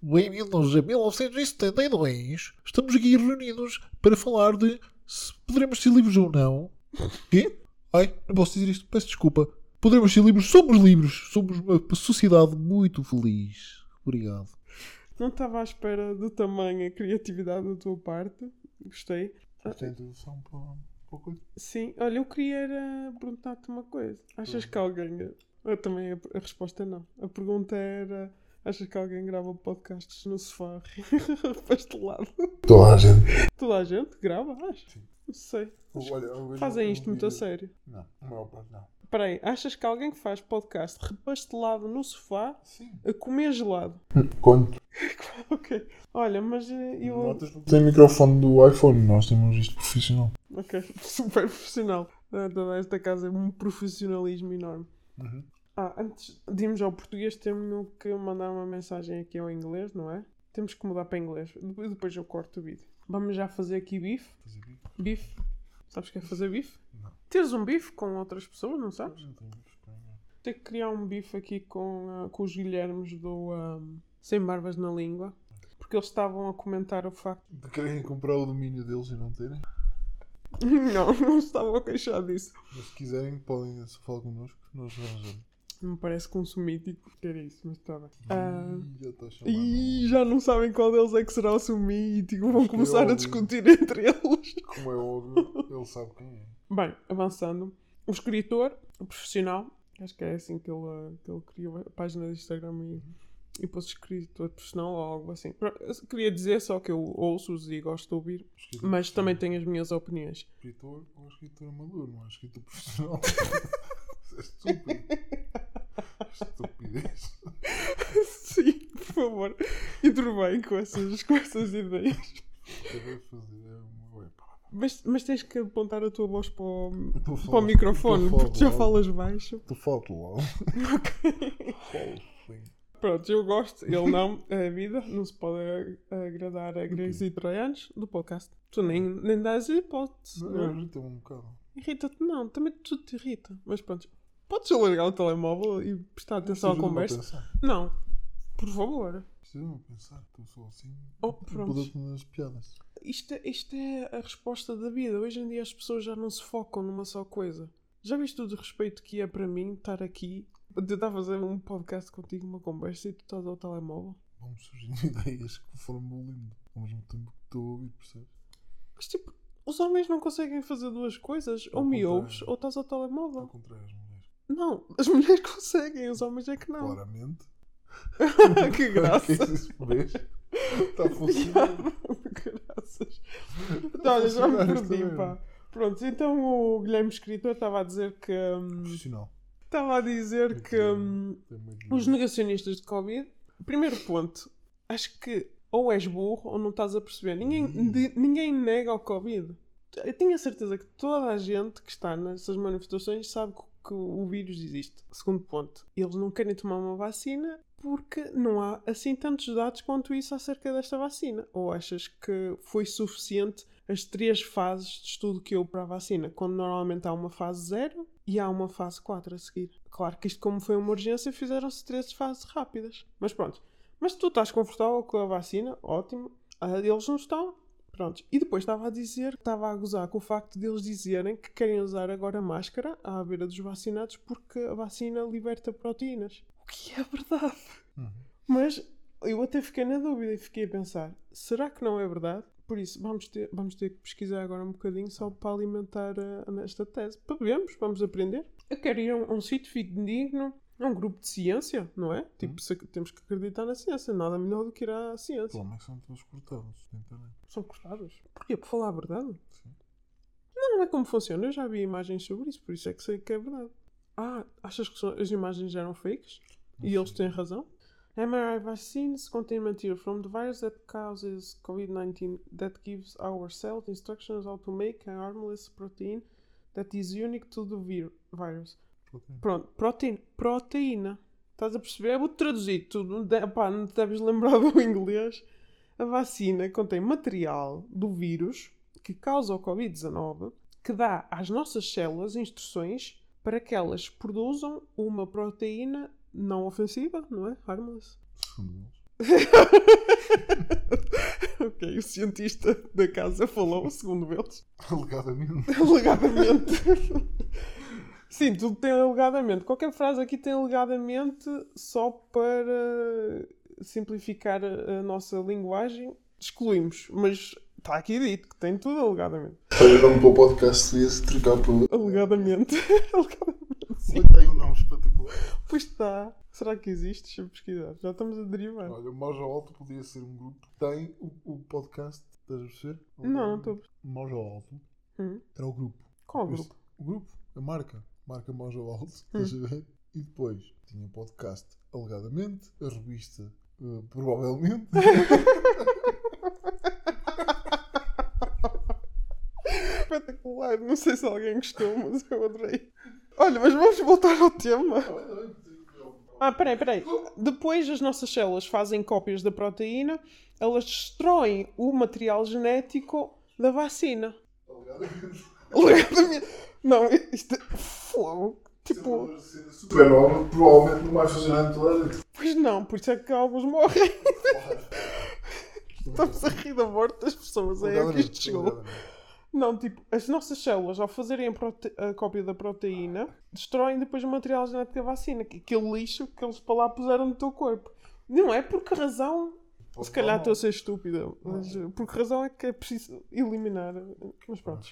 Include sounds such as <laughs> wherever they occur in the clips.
Bem-vindos a 1972. Estamos aqui reunidos para falar de se poderemos ser livres ou não. <laughs> Quê? Ai, não posso dizer isto. Peço desculpa. Poderemos ser livres. Somos livres. Somos uma sociedade muito feliz. Obrigado. Não estava à espera do tamanho e criatividade da tua parte. Gostei. Da introdução para a coisa. Sim, olha, eu queria perguntar-te uma coisa. Achas que alguém. Eu também a, a resposta é não. A pergunta era. Achas que alguém grava podcasts no sofá <laughs> pastelado? Toda a gente. Toda a gente grava, acho. Sim. Não sei. Olha, Fazem isto muito a sério. Não, parte não. Espera aí, achas que alguém que faz podcast repastelado no sofá Sim. a comer gelado? Quanto? <laughs> ok. Olha, mas eh, eu. Notas Tem microfone do iPhone. Nós temos isto profissional. Ok, <laughs> super profissional. Toda esta casa é um profissionalismo enorme. Uhum. Ah, antes de irmos ao português, temos que mandar uma mensagem aqui ao inglês, não é? Temos que mudar para inglês. Depois eu corto o vídeo. Vamos já fazer aqui bife. Fazer bico? Bife. Sabes o que é fazer bife? Não. Teres um bife com outras pessoas, não sabes? Não tenho. Ter que criar um bife aqui com, ah, com os Guilhermes do ah, Sem Barbas na Língua. Porque eles estavam a comentar o facto. De querem comprar o domínio deles e não terem? <laughs> não, não estavam a queixar disso. Mas se quiserem, podem só falar connosco. Nós arranjamos. Me parece que um sumítico era isso, mas está bem. Ah, Ih, já a. E já não sabem qual deles é que será o seu mítico. Vão é começar a óbvio. discutir entre eles. <laughs> Como é óbvio, ele sabe quem é. Bem, avançando. O escritor, o profissional, acho que é assim que ele, eh, que ele criou a página do Instagram e, e pôs escritor profissional ou algo assim. Queria dizer só que eu ouço-os e gosto de ouvir, Escritor mas também tenho as minhas opiniões. Escritor ou escritor amador, não é escritor profissional. <laughs> É estúpido. Estupidez. <laughs> Sim, por favor, intervém com essas, com essas ideias. Eu vou fazer uma. Mas, mas tens que apontar a tua voz para o, a para o microfone, a porque já falar falas baixo. Falar de logo. <laughs> Falo sim. Pronto, eu gosto, ele não, é a vida, não se pode agradar a gregos e troianos do podcast. Tu nem, nem dás hipótese, é? irrita-me um bocado. Irrita-te não, também tudo te irrita. Mas pronto, podes largar o telemóvel e prestar atenção à conversa? Não, por favor. A pensar. Estou só assim. Oh, pronto. Muda-te nas piadas. Isto, é- isto é a resposta da vida. Hoje em dia as pessoas já não se focam numa só coisa. Já viste o de respeito que é para mim estar aqui, tentar fazer um podcast contigo, uma conversa e tu estás ao telemóvel? Vão-me surgindo <laughs> ideias que foram bolindo. Ao mesmo tempo que estou a ouvir, percebes? Mas tipo, os homens não conseguem fazer duas coisas. Ao ou me contrário. ouves ou estás ao Ao telemóvel. contrário, as mulheres. Não, as mulheres <laughs> conseguem, os homens é que não. Claramente. <laughs> que graça. <laughs> Que? Está a funcionar. Graças. Está a Olha, já me perdi, pá. Pronto, então o Guilherme Escritor estava a dizer que. hum, Profissional. Estava a dizer que. hum, Tem muito os negacionistas de Covid. Primeiro ponto, acho que ou és burro ou não estás a perceber. Ninguém, Hum. de- ninguém nega o Covid. Eu tenho a certeza que toda a gente que está nessas manifestações sabe que, que o vírus existe. Segundo ponto, eles não querem tomar uma vacina porque não há assim tantos dados quanto isso acerca desta vacina. Ou achas que foi suficiente as três fases de estudo que houve para a vacina, quando normalmente há uma fase 0 e há uma fase 4 a seguir? Claro que isto, como foi uma urgência, fizeram-se três fases rápidas. Mas pronto. Mas tu estás confortável com a vacina? Ótimo. Ah, Eles não estão. Pronto. E depois estava a dizer, estava a gozar com o facto de eles dizerem que querem usar agora máscara à beira dos vacinados porque a vacina liberta proteínas. O que é verdade. Uhum. Mas eu até fiquei na dúvida e fiquei a pensar: será que não é verdade? Por isso, vamos ter, vamos ter que pesquisar agora um bocadinho só para alimentar a, esta tese. Para vermos, vamos aprender. Eu quero ir a um, a um sítio fidedigno, a um grupo de ciência, não é? Tipo, se- temos que acreditar na ciência. Nada melhor do que ir à ciência. Pelo menos são todos cortados na internet. São cortados. Porquê? Por falar a verdade? Sim. Não, não é como funciona. Eu já vi imagens sobre isso, por isso é que sei que é verdade. Ah, achas que são- as imagens eram fakes? E eles têm razão? mRNA vaccines contain material from the virus that causes COVID-19 that gives our cells instructions how to make a harmless protein that is unique to the vir- virus. Pronto, proteína. Proteína. Estás a perceber? Eu vou traduzir. Tu não, de, pá, não te deves lembrar <laughs> do inglês. A vacina contém material do vírus que causa o Covid-19 que dá às nossas células instruções para que elas produzam uma proteína não ofensiva, não é? Harmless. Segundo eles. <laughs> ok, o cientista da casa falou, segundo eles. <laughs> Alegadamente. Alegadamente. Sim, tudo tem alegadamente. Qualquer frase aqui tem alegadamente só para simplificar a nossa linguagem. Excluímos, mas está aqui dito que tem tudo alegadamente. Olha, o nome para o podcast devia-se trocar por. Alegadamente. <laughs> alegadamente. Sim. Tem um nome espetacular. Pois está. Será que existe? Deixa eu pesquisar. Já estamos a derivar. Olha, o Mojo Alto podia ser um grupo que tem o, o podcast. Estás a perceber? Não, não estou. Mojo Alto Hum. era o grupo. Qual Depois- grupo? O grupo, a marca. Marca Mojo Alto. Estás a ver? E depois tinha o podcast alegadamente, a revista eh, provavelmente. <laughs> Espetacular. Não sei se alguém gostou, mas eu adorei. Olha, mas vamos voltar ao tema. Ah, peraí, peraí. Depois as nossas células fazem cópias da proteína, elas destroem o material genético da vacina. Alegadamente. Não, isto é fogo. Tipo, Supernova provavelmente não vai fazer nada toda a gente. pois não, por isso é que alguns morrem. <laughs> Estamos a rir da morte das pessoas. É aí que isto chegou. Não, tipo, as nossas células, ao fazerem a, prote- a cópia da proteína, destroem depois o material genético da vacina, que aquele lixo que eles para lá puseram no teu corpo. Não é por que razão. Se calhar estou a ser estúpida, mas uh, por que razão é que é preciso eliminar. Mas pronto.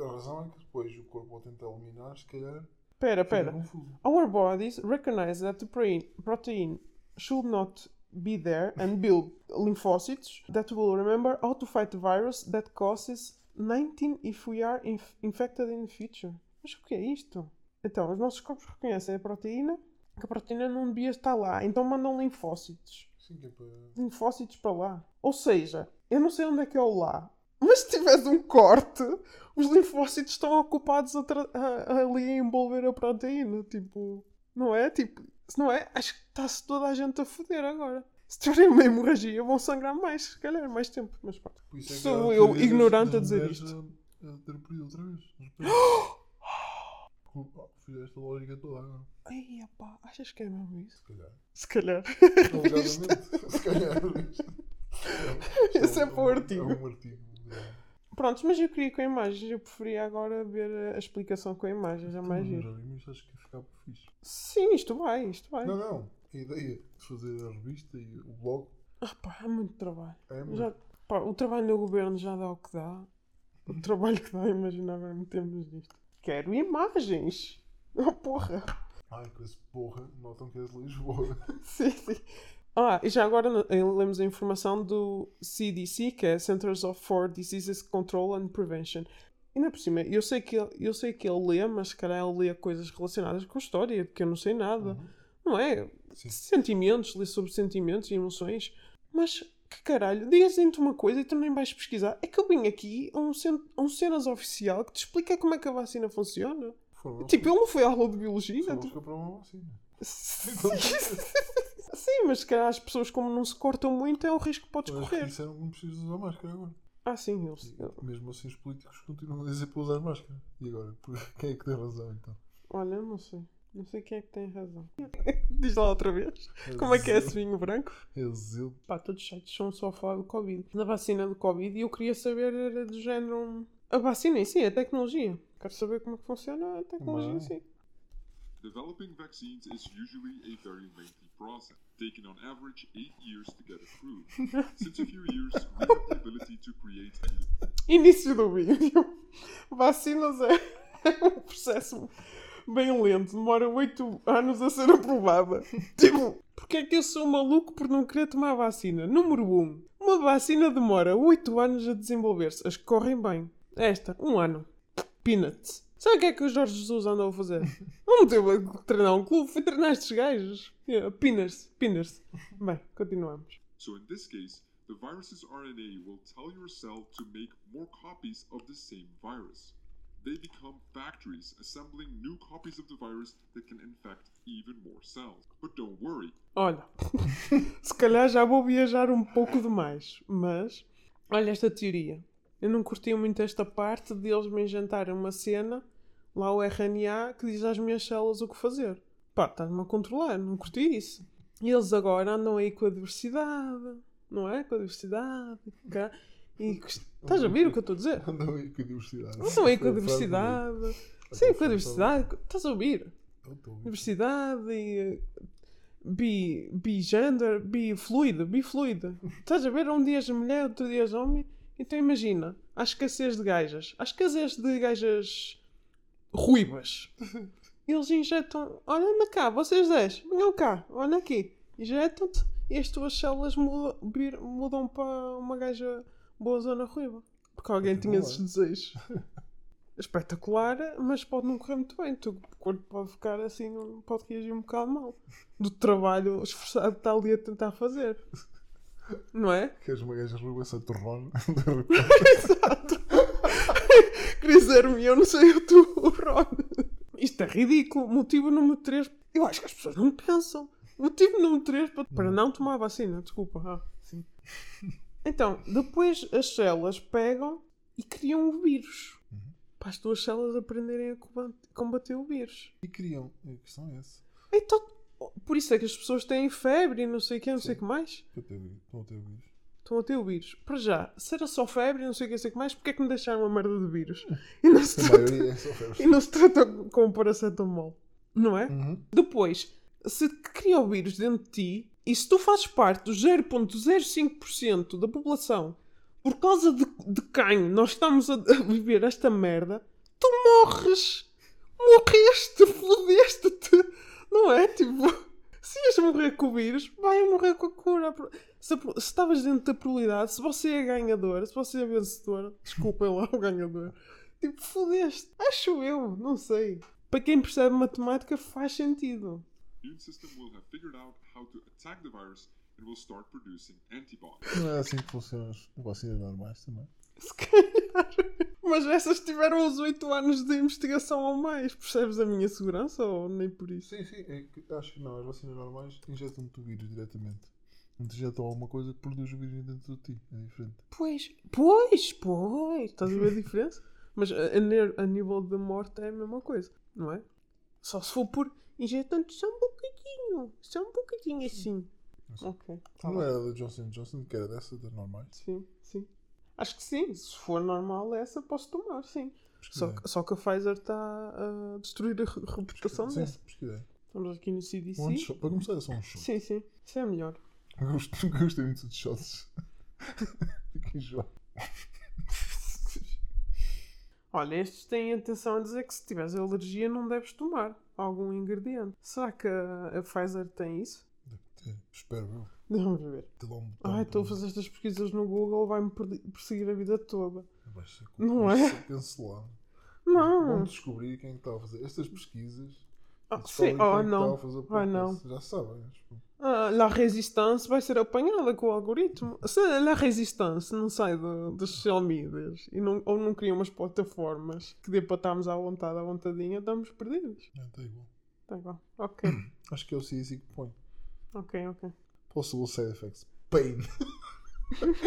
A razão é que depois o corpo ao tentar eliminar, se calhar. Pera, pera. confuso. Our bodies recognize that the protein, protein should not be there and build lymphocytes that will remember how to fight the virus that causes 19 if we are inf- infected in the future. Mas o que é isto? Então, os nossos corpos reconhecem a proteína, que a proteína não devia estar lá, então mandam linfócitos. Sim, que é para. Linfócitos para lá. Ou seja, eu não sei onde é que é o lá, mas se tivesse um corte, os linfócitos estão ocupados a a- ali a envolver a proteína. Tipo, não é? Tipo, se não é, acho que está-se toda a gente a foder agora. Se tiverem uma hemorragia, vão sangrar mais, se calhar, mais tempo. Mas isso é Sou eu, ignorante, a dizer isto. A, a ter pedido outra vez. Desculpa, <gasps> Fizeste a lógica toda agora. Ai, pá, achas que é mesmo isso? Se calhar. Se calhar. <laughs> Se calhar. Esse é para o artigo. É um artigo. Pronto, mas eu queria com imagens. Eu preferia agora ver a explicação com imagens. É mais Também giro. mas acho que ia ficar fixe. Sim, isto vai, isto vai. Não, não. A ideia de fazer a revista e o blog Ah, pá, é muito trabalho. é muito. Já, pá, o trabalho no governo já dá o que dá. O trabalho que dá, imagina agora metemos nisto. Quero imagens! Oh, porra! Ai, com esse porra, notam que és de Lisboa. <laughs> Sim, sim. Ah, e já agora lemos a informação do CDC, que é Centers of for Diseases Control and Prevention. Ainda por cima, eu sei que ele, eu sei que ele lê, mas se calhar ele lê coisas relacionadas com a história, que eu não sei nada. Não é? Sim. Sentimentos, lê sobre sentimentos e emoções. Mas que caralho, dizem-te uma coisa e tu nem vais pesquisar. É que eu vim aqui a um, cen a um cenas oficial que te explica como é que a vacina funciona. Foram Tipo, ele não foi à aula de biologia. Foram tu- comprar uma vacina. <laughs> Sim, <laughs> mas se calhar as pessoas, como não se cortam muito, é um risco que podes Mas correr. disseram que não precisas usar máscara agora. Ah, sim, eles. Mesmo assim, os políticos continuam a dizer para usar máscara. E agora? <laughs> Por- Quem é que tem razão então? Olha, eu não sei. Não sei quem é que tem razão. <laughs> Diz lá outra vez. Como é que é esse vinho branco? É zelo. Pá, todos os sites são só a falar do Covid. Na vacina do Covid, e eu queria saber era do género. A vacina em si, a tecnologia. Quero saber como é que funciona a tecnologia em si. Developing vaccines is usually a very lengthy process, taking on average eight years to get approved. Since a few years, we have the ability to create <laughs> Início do vídeo. Vacinas é <laughs> um processo bem lento. Demora 8 anos a ser aprovada. <laughs> Tipo, porque é que eu sou maluco por não querer tomar vacina? Número 1. Um, uma vacina demora 8 anos a desenvolver-se. As que correm bem. Esta, um ano. Peanuts. Sabe o que é que o Jorge Jesus andou a fazer? Não teve a treinar um clube, foi treinar estes gajos. Yeah, Pinners, pinners. Bem, continuamos. So in this case, the virus's RNA will tell your cell to make more copies of the same virus. They become factories, assembling new copies of the virus that can infect even more cells. But don't worry, Olha, <laughs> se calhar já vou viajar um pouco demais, mas olha esta teoria. Eu não curti muito esta parte de eles me inventarem uma cena, lá o RNA, que diz às minhas células o que fazer. Pá, estás-me a controlar, não curti isso. E eles agora andam aí com a diversidade, não é? Com a diversidade. cá. E estás a ouvir o que eu estou a dizer? Andam aí com a diversidade. Andam aí com a <laughs> diversidade. Sim, com a diversidade. Estás ouvir? A ouvir. Diversidade e. eh, Bi, bigender, bifluido, bifluido. Estás a ver? Um dia és mulher, outro dia és homem. Então imagina, há escassez de gajas. Há escassez de gajas ruivas. <laughs> Eles injetam. Olha, anda cá, vocês 10, venham cá, olha aqui. Injetam-te e as tuas células mudam, mudam para uma gaja boa zona ruiva. Porque alguém tinha esses desejos. <laughs> Espetacular, mas pode não correr muito bem. O corpo pode ficar assim, pode reagir um bocado mal. Do trabalho esforçado que está ali a tentar fazer. Não é? Queres uma gaja ruiva? <laughs> De repente. Exato. Cris Hermione, não sei o tu, o <laughs> Ron. Isto é ridículo. Motivo número 3. Eu acho que as pessoas não pensam. Motivo número 3 para, para não tomar a vacina. Desculpa. Ah, sim. <laughs> Então, depois as células pegam e criam o vírus. Para as tuas células aprenderem a comba- combater o vírus. E queriam. A questão é essa. Então, por isso é que as pessoas têm febre e não sei o que, não sei o que mais. Eu tenho- Estão a ter vírus. Estão a ter o vírus. Para já, se era só febre e não sei o que, sei o que mais, porque é que me deixaram uma merda de vírus? <laughs> E não se trata, é e não se trata com paracetamol. Não é? Uhum. Depois, se cria o vírus dentro de ti e se tu fazes parte do 0.05% da população por causa de, de quem nós estamos a, a viver esta merda, tu morres. Morreste, fodeste-te. Não é? Tipo, se ias morrer com o vírus, vai morrer com a cura. Se, estavas dentro da probabilidade, se você é ganhador, se você é vencedor, desculpem lá o ganhador, tipo, fodeste. Acho eu, não sei. Para quem percebe matemática, faz sentido. immune system will have figured out how to attack the virus and will start producing antibodies. Não é assim que funcionam as vacinas normais também. <laughs> Se calhar. Mas essas tiveram os 8 anos de investigação ou mais. Percebes a minha segurança ou nem por isso? Sim, sim. É que, acho que não. As vacinas normais injetam-te o vírus diretamente. Não te injetam alguma coisa que produz o vírus dentro de ti. É diferente. Pois, pois, pois. Estás a ver a diferença? <laughs> Mas a, a nível de morte é a mesma coisa, não é? Só se for por injetando só um bocadinho. Só um bocadinho assim. Sim. Ok. tá não bem. era da Johnson Johnson que era dessa, das normais? Sim. Acho que sim. Se for normal, essa posso tomar, sim. Só, que- só que a Pfizer está a destruir a re- reputação Sim, dessa. pesquisei. Estamos aqui no CDC. Um shot. Para começar é só um shot. Sim, sim. Isso é melhor. Eu gosto- gostei muito de shots. <laughs> Fiquei enjoado. Olha, estes têm a intenção a dizer que se tiveres alergia não deves tomar algum ingrediente. Será que a, a Pfizer tem isso? Espero eu. Vamos ver. Um Ai, estou a fazer estas pesquisas no Google, vai-me perseguir a vida toda. Vai ser- Não é? cancelado. Não. Vamos descobrir quem que está a fazer estas pesquisas. Ah, sim, quem oh está não. Ah, não. Já sabem. Ah, La Resistance vai ser apanhada com o algoritmo. Se a La Resistance não sai do- das social medias e não, ou não cria umas plataformas que dê para estarmos à vontade, à vontadinha, estamos perdidos. É, está igual. Tá igual. Ok, <coughs> Acho que é o CDC que põe. Ok, ok. Possible side effects. Pain. <laughs>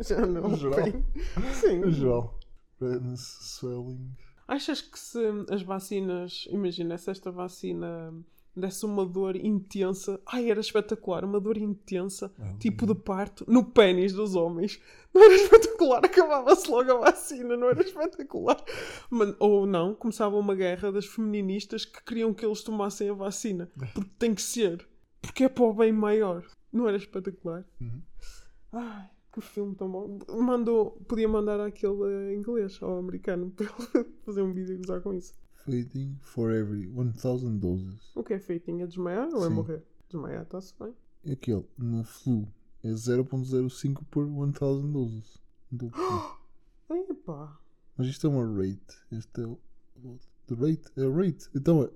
Já não. No geral. bem. Sim. No geral. Redness, swelling. Achas que se as vacinas, imagina, se esta vacina desse uma dor intensa, ai, era espetacular, uma dor intensa, É, tipo de parto, no pênis dos homens, não era espetacular, acabava-se logo a vacina, não era espetacular. Mas- ou não, começava uma guerra das feministas que queriam que eles tomassem a vacina, porque tem que ser, porque é para o bem maior, não era espetacular. Uhum. Ai, que filme tão bom. Mandou, podia mandar aquele eh, inglês ao americano <laughs> para ele fazer um vídeo e gozar com isso. Fighting for every 1000 doses. O que é feitinho? É desmaiar ou é Sim. morrer? Desmaiar está-se bem. E aquele, no flu, é 0.05 por 1000 doses. Do. <gasps> Epá. Mas isto é uma rate. Este é o. The rate? É a rate. Então, é-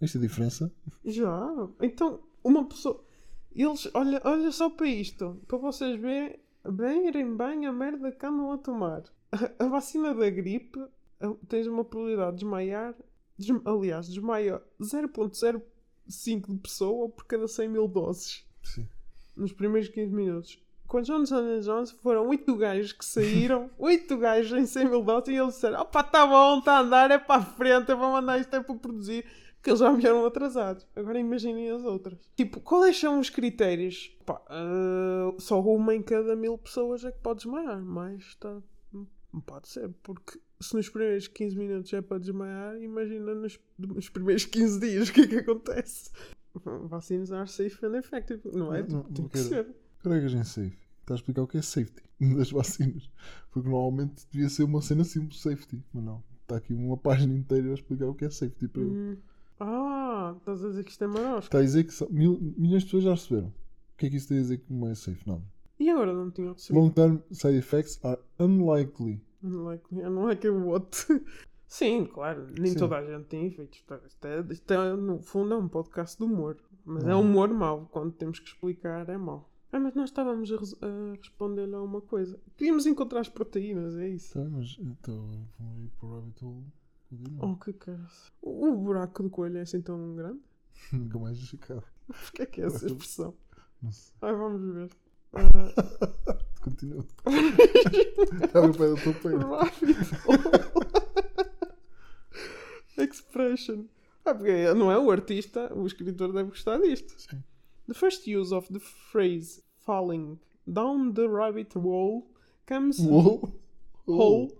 esta é a diferença? Já. Então, uma pessoa. Eles, olha, olha só para isto. Para vocês verem, verem bem a merda que andam a tomar. A, a vacina da gripe a- tens uma probabilidade de desmaiar. des- aliás, desmaia 0.05 de pessoa por cada 100 mil doses. Sim. Nos primeiros 15 minutos. Com Johnson Johnson foram 8 gajos que saíram, <laughs> 8 gajos em 100 mil doses, e eles disseram: opa, tá bom, está a andar, é para a frente, eu vou mandar isto é para produzir. que eles já vieram atrasados. Agora imaginem as outras. Tipo, quais são os critérios? Pá, ah, só uma em cada mil pessoas é que pode desmaiar, mas está. Não pode ser, porque se nos primeiros 15 minutos é para desmaiar, imagina nos, nos primeiros 15 dias o que é que acontece. Vacinas are safe and effective, não é? Não, não, Tem que ser. Carregas em safe. Está a explicar o que é safety <laughs> das vacinas. Porque normalmente devia ser uma cena simples safety. Mas não. Está aqui uma página inteira a explicar o que é safety para eu. Hum. Ah, estás a dizer que isto é marosco. Está a dizer que só- mil, milhões de pessoas já receberam. O que é que isso tem a dizer que não é safe? Nada. E agora não tinha recebido? Long term side effects are unlikely. Unlikely, unlikely <laughs> what? Sim, claro, nem Sim. toda a gente tem efeitos. Isto é, isto é, no fundo, é um podcast de humor. Mas é Não. humor mau. Quando temos que explicar, é mau. Ah, mas nós estávamos a, a responder-lhe a uma coisa. Queríamos encontrar as proteínas, é isso. Tá, mas então vamos ir para o rabbit hole. Oh, que caras. O, o buraco do coelho é assim tão grande? <laughs> Nunca mais justificado. Porquê é que é essa expressão? Não sei. Ai, vamos ver. Ah, <laughs> Continua. Está <laughs> no pé do teu peito. Rabbit hole. Expression. Ah, porque não é o artista, o escritor deve gostar disto. Sim. The first use of the phrase falling down the rabbit hole comes <laughs> hole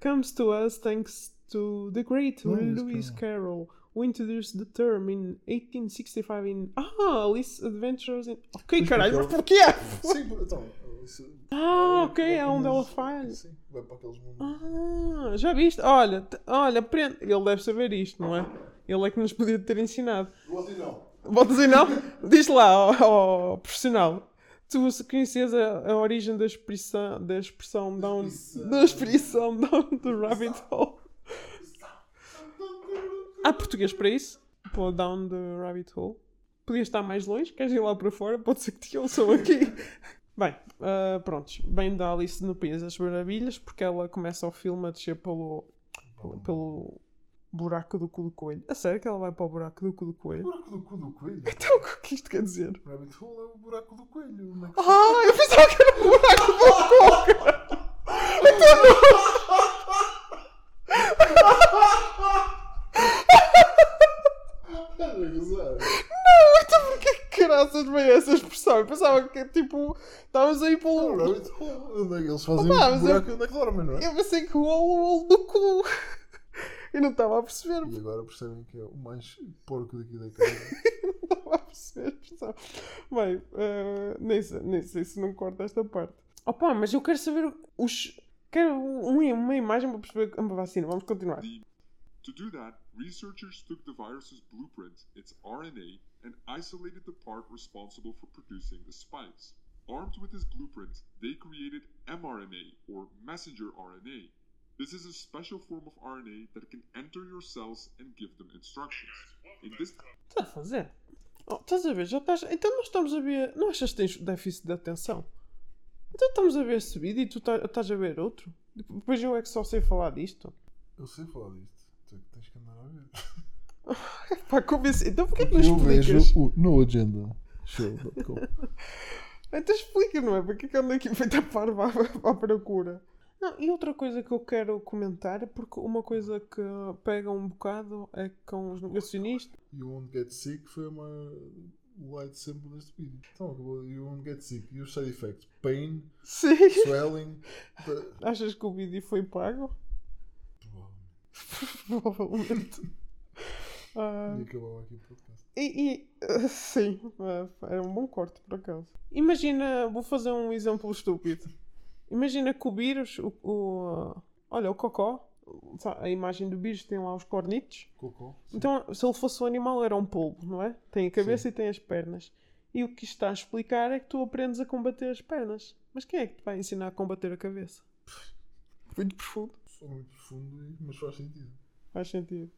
comes to us thanks to the great Lewis Lewis Carroll, who introduced the term in 1865 in Ah, Alice Adventures in Ok, Mas caralho, mas porque porquê? Sim, então. Isso, <laughs> Ah, ok, vai é onde ela falha. Sim, vai para aqueles mundos. Ah, já viste? Olha, olha, aprende. Ele deve saber isto, não é? Ele é que nos podia ter ensinado. Você não. Vou dizer não? Diz lá, ao, ao profissional. Tu conheces a, a origem da expressão, da expressão down, da expressão down the rabbit hole? Há português para isso? Pô, down the rabbit hole. Podias estar mais longe? Queres ir lá para fora? Pode ser que te ouçam aqui. <laughs> Bem, ah, prontos. Bem da Alice no País das Maravilhas, porque ela começa o filme a descer pelo, pelo buraco do cu do coelho. A sério que ela vai para o buraco do cu do O coelho? buraco do cu do coelho. Então, o que isto quer dizer? Rabbit hole é o buraco do coelho. Onde é que- Ah, eu pensava que era o buraco do cu! Estás a gozar? Então porquê que caraças veio essa expressão? Eu pensava que tipo. Estávamos aí É o pelo. rabbit hole. Onde é que eles fazem Opa, buraco? Onde é que dormem, não é? Eu pensei que o olo, o olo do cu. Eu não estava a perceber. E agora percebem que é o mais porco daqui da casa. <laughs> Não estava a perceber expressão. Bem, eh, nem, sei, nem sei se não corta esta parte. Opa, mas eu quero saber os. Quero um- uma imagem para perceber a vacina. Vamos continuar. To do that, researchers took the virus's blueprint, its RNA, and isolated the part responsible for producing the spikes. Armed with this blueprint, they created mRNA, or messenger RNA. This is a special form of RNA that can enter your cells and give them instructions. In this Estás a fazer? Oh, estás a ver? Já estás. Então nós estamos a ver. Não achas que tens déficit de atenção? Então estamos a ver esse vídeo e tu tá- estás a ver outro? Depois eu é que só sei falar disto. Eu sei falar disto. Tu é que tens que andar a ver. <laughs> Pá, como assim? Então porquê que não Eu vejo explicas? o No Agenda Show.com. <laughs> Então explica, não é? Porque é que ando aqui feita parva à procura? Não, e outra coisa que eu quero comentar, porque uma coisa que pega um bocado é com os negacionistas. You Won't Get Sick foi uma light sempre deste vídeo. Então, acabou. You Won't Get Sick. E os side effects? Pain, Sim. swelling. the- <laughs> Achas que o vídeo foi pago? Provavelmente. Ah, <laughs> E aqui o podcast. E, e, <laughs> sim, era um bom corte por acaso. Imagina, vou fazer um exemplo estúpido. Imagina que o vírus, o, o, olha, o cocó, a imagem do vírus tem lá os cornitos. Cocó. Então, se ele fosse um animal, era um polvo, não é? Tem a cabeça Sim. e tem as pernas. E o que isto está a explicar é que tu aprendes a combater as pernas. Mas quem é que te vai ensinar a combater a cabeça? <laughs> Muito profundo. Só muito profundo, mas faz sentido. Faz sentido.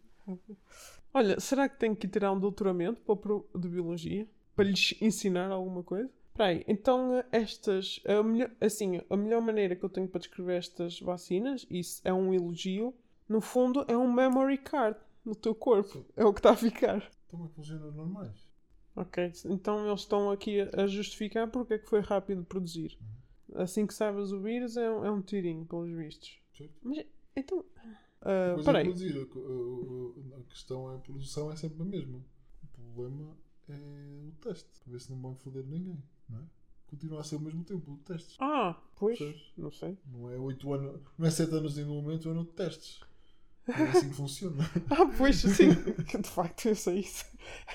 Olha, será que tenho que tirar um doutoramento para de biologia? Para lhes ensinar alguma coisa? Espera aí, então estas... A melhor, assim, a melhor maneira que eu tenho para descrever estas vacinas, isso é um elogio, no fundo é um memory card no teu corpo. Sim. É o que está a ficar. Estão a funcionar normais. Ok, então eles estão aqui a justificar porque é que foi rápido produzir. Assim que sabes o vírus é um, é um tirinho, pelos vistos. Certo? Mas, então... É peraí. produzir, a, a- a- a questão é a produção é sempre a mesma. O problema é o teste, para ver se não vão foder ninguém, não é? Continua a ser ao mesmo tempo o teste. Ah, pois. Percebes? Não sei. Não é 8 anos, não é 7 anos de desenvolvimento, é ano de testes. Não é assim que funciona. <laughs> Ah, pois, sim. de facto, eu sei isso.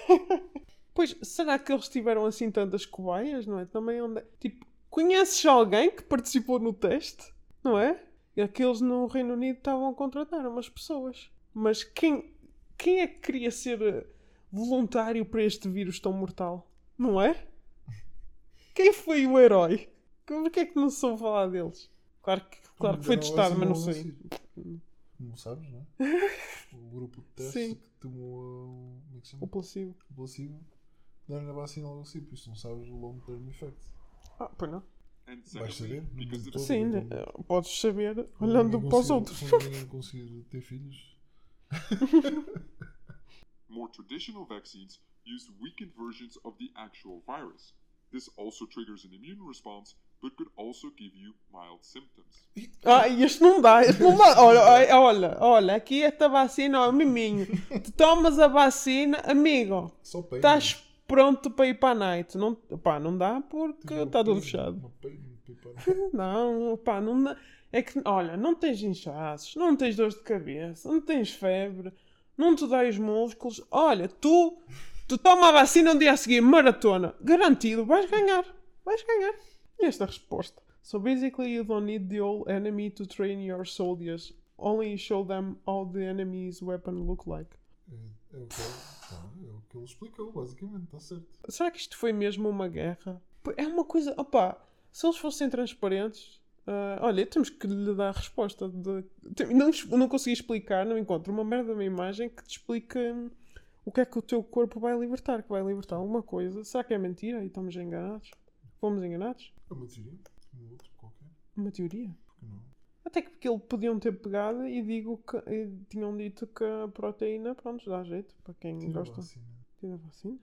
<laughs> pois, será que eles tiveram assim tantas cobaias, não é? Também onde... Tipo, conheces alguém que participou no teste? Não é? E Aqueles no Reino Unido estavam a contratar umas pessoas. Mas quem, quem é que queria ser eh, voluntário para este vírus tão mortal? Não é? Quem foi o herói? Porquê é que não soube falar deles? Claro que, claro que foi testado, mas não sei. Não sabes, não é? <laughs> O grupo de testes Sim. que tomou a- como é que se O chama? placebo. o placebo, deram a vacina logo assim, por isso não sabes o long term effect. Ah, pois não. And Vais saber? Todo, Sim, eh, podes saber olhando para os outros. <laughs> Ninguém conseguir ter filhos, more traditional vaccines use weakened versions of the actual virus. This also triggers an immune response, but could also give you mild symptoms. Ah, este não dá, este não dá. Olha, olha, olha, aqui esta vacina, ó, miminho. Tu tomas a vacina, amigo, só estás pronto para ir para a night. Não, pá, não dá porque está tudo fechado. <laughs> Não, pá, não dá. É que, olha, não tens inchaços, não tens dores de cabeça, não tens febre, não te dói os músculos. Olha, tu, tu toma a vacina um dia a seguir, maratona, garantido, vais ganhar, vais ganhar. E esta é a resposta. So basically you don't need the old enemy to train your soldiers, only show them how the enemy's weapon look like. É, é o que ele, é o que ele explicou, basicamente, está certo. Será que isto foi mesmo uma guerra? É uma coisa. Opá, se eles fossem transparentes. ah, olha, temos que lhe dar a resposta. De, não, não consegui explicar, não encontro uma merda de uma imagem que te explique hum, o que é que o teu corpo vai libertar. Que vai libertar alguma coisa. Será que é mentira e estamos enganados? Fomos enganados? É uma teoria, como outro qualquer, Uma teoria. porque não? Até que porque ele podiam ter pegado e digo que e tinham dito que a proteína, pronto, dá jeito para quem Tira gosta. vacina. Tira a vacina?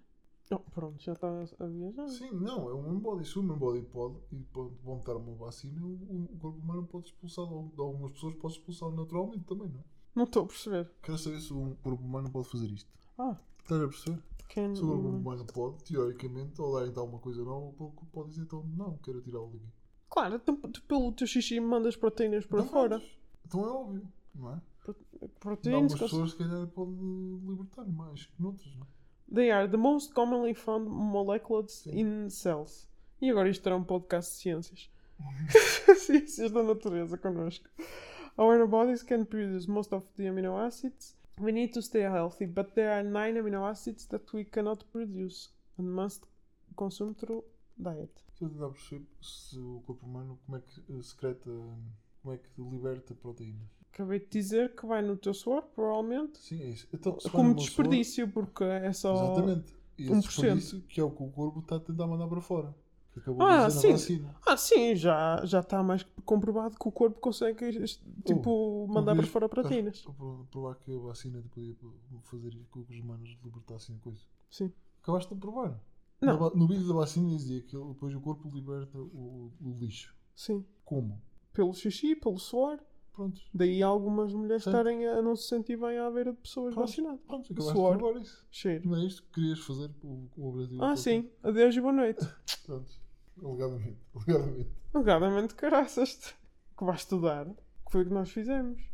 Oh, pronto, já está a viajar. Sim, não, é um embody. Se o embody pode, e pode vão dar uma vacina, o, o corpo humano pode expulsar, de algumas pessoas pode expulsar naturalmente também, não é? Não estou a perceber. Quero saber se o corpo humano pode fazer isto. Ah, Estás a perceber? quem. Se o humano pode, teoricamente, ao darem alguma coisa nova, o corpo pode dizer então não, quero tirá-lo daqui. Claro, tu, tu pelo teu xixi mandas proteínas para Então fora. Então é óbvio, não é? Proteínas. Algumas pessoas, se calhar, podem libertar mais que noutras, não é? They are the most commonly found molecules Sim. in cells. E agora isto era um podcast de ciências. <laughs> <laughs> ciências da natureza connosco. Our bodies can produce most of the amino acids. We need to stay healthy, but there are nine amino acids that we cannot produce and must consume through diet. Estou a tentar perceber se o corpo humano, como é que eh, secreta, como é que liberta proteínas. Acabei de dizer que vai no teu suor, provavelmente. Sim, é isso. Então, Como meu suor- desperdício, porque é só. Exatamente. E 1%. esse desperdício que é o que o corpo está a tentar mandar para fora. Que acabou Ah, de sim. vacina. Ah, sim, já já está mais comprovado que o corpo consegue tipo, mandar para fora proteínas. A, a pro- provar que a vacina podia fazer com que os humanos libertassem a coisa. Sim. Acabaste de provar. Não. Va- no vídeo da vacina dizia que depois o corpo liberta o, o lixo. Sim. Como? Pelo xixi, pelo suor. Pronto. Daí algumas mulheres Certo. estarem a não se sentir bem à beira de pessoas Pronto. vacinadas. Pronto, acabaste Suor. de provar isso. Cheiro. Não é isto que querias fazer com o objetivo? Ah, sim. Adeus e boa noite. <laughs> Pronto. Alegadamente. Alegadamente. Alegadamente, caraças. Que vais estudar. Que foi o que nós fizemos.